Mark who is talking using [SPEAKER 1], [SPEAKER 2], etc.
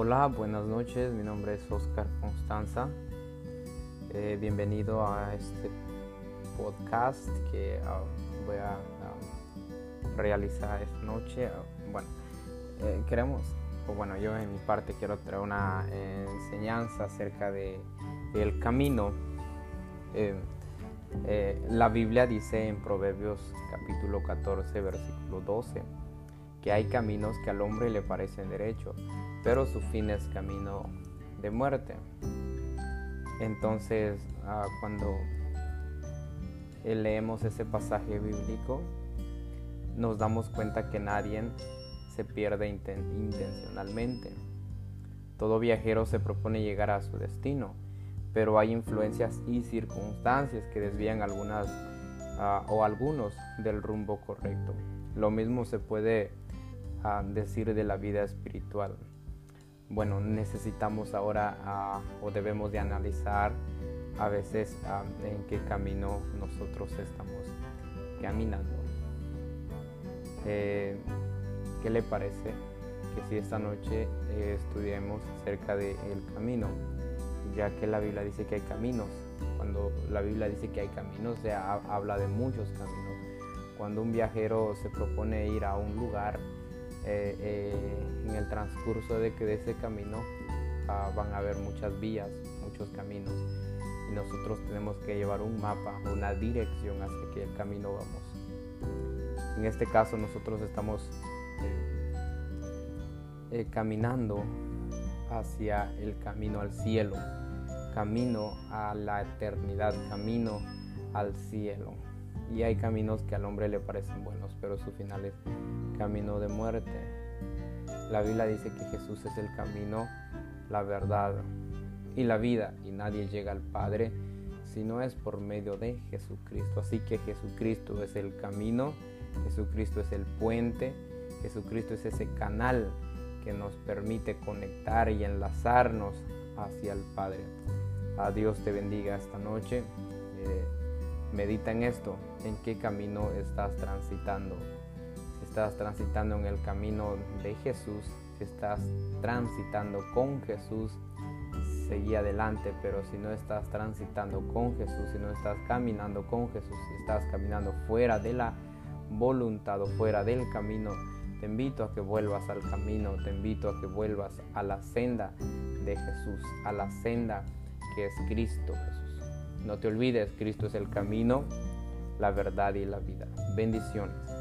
[SPEAKER 1] Hola, buenas noches, mi nombre es Oscar Constanza. Eh, bienvenido a este podcast que uh, voy a uh, realizar esta noche. Uh, bueno, eh, queremos, bueno, yo en mi parte quiero traer una enseñanza acerca de el camino. Eh, la Biblia dice en Proverbios capítulo 14, versículo 12 que hay caminos que al hombre le parecen derechos, pero su fin es camino de muerte. Entonces, ah, cuando leemos ese pasaje bíblico, nos damos cuenta que nadie se pierde intencionalmente. Todo viajero se propone llegar a su destino, pero hay influencias y circunstancias que desvían algunas uh, o algunos del rumbo correcto. Lo mismo se puede decir de la vida espiritual. Bueno, necesitamos ahora o debemos de analizar a veces en qué camino nosotros estamos caminando. Eh, ¿Qué le parece que si esta noche eh, estudiemos acerca del camino? Ya que la Biblia dice que hay caminos. Cuando la Biblia dice que hay caminos, se habla de muchos caminos. Cuando un viajero se propone ir a un lugar, eh, eh, en el transcurso de que de ese camino ah, van a haber muchas vías, muchos caminos y nosotros tenemos que llevar un mapa, una dirección hacia qué camino vamos. En este caso nosotros estamos eh, caminando hacia el camino al cielo, camino a la eternidad, camino al cielo. Y hay caminos que al hombre le parecen buenos, pero su final es camino de muerte. La Biblia dice que Jesús es el camino, la verdad y la vida, y nadie llega al Padre si no es por medio de Jesucristo. Así que Jesucristo es el camino, Jesucristo es el puente, Jesucristo es ese canal que nos permite conectar y enlazarnos hacia el Padre. A Dios te bendiga esta noche. Eh, medita en esto, en qué camino estás transitando estás transitando en el camino de Jesús, si estás transitando con Jesús, seguí adelante, pero si no estás transitando con Jesús, si no estás caminando con Jesús, si estás caminando fuera de la voluntad o fuera del camino, te invito a que vuelvas al camino, te invito a que vuelvas a la senda de Jesús, a la senda que es Cristo Jesús. No te olvides, Cristo es el camino, la verdad y la vida. Bendiciones.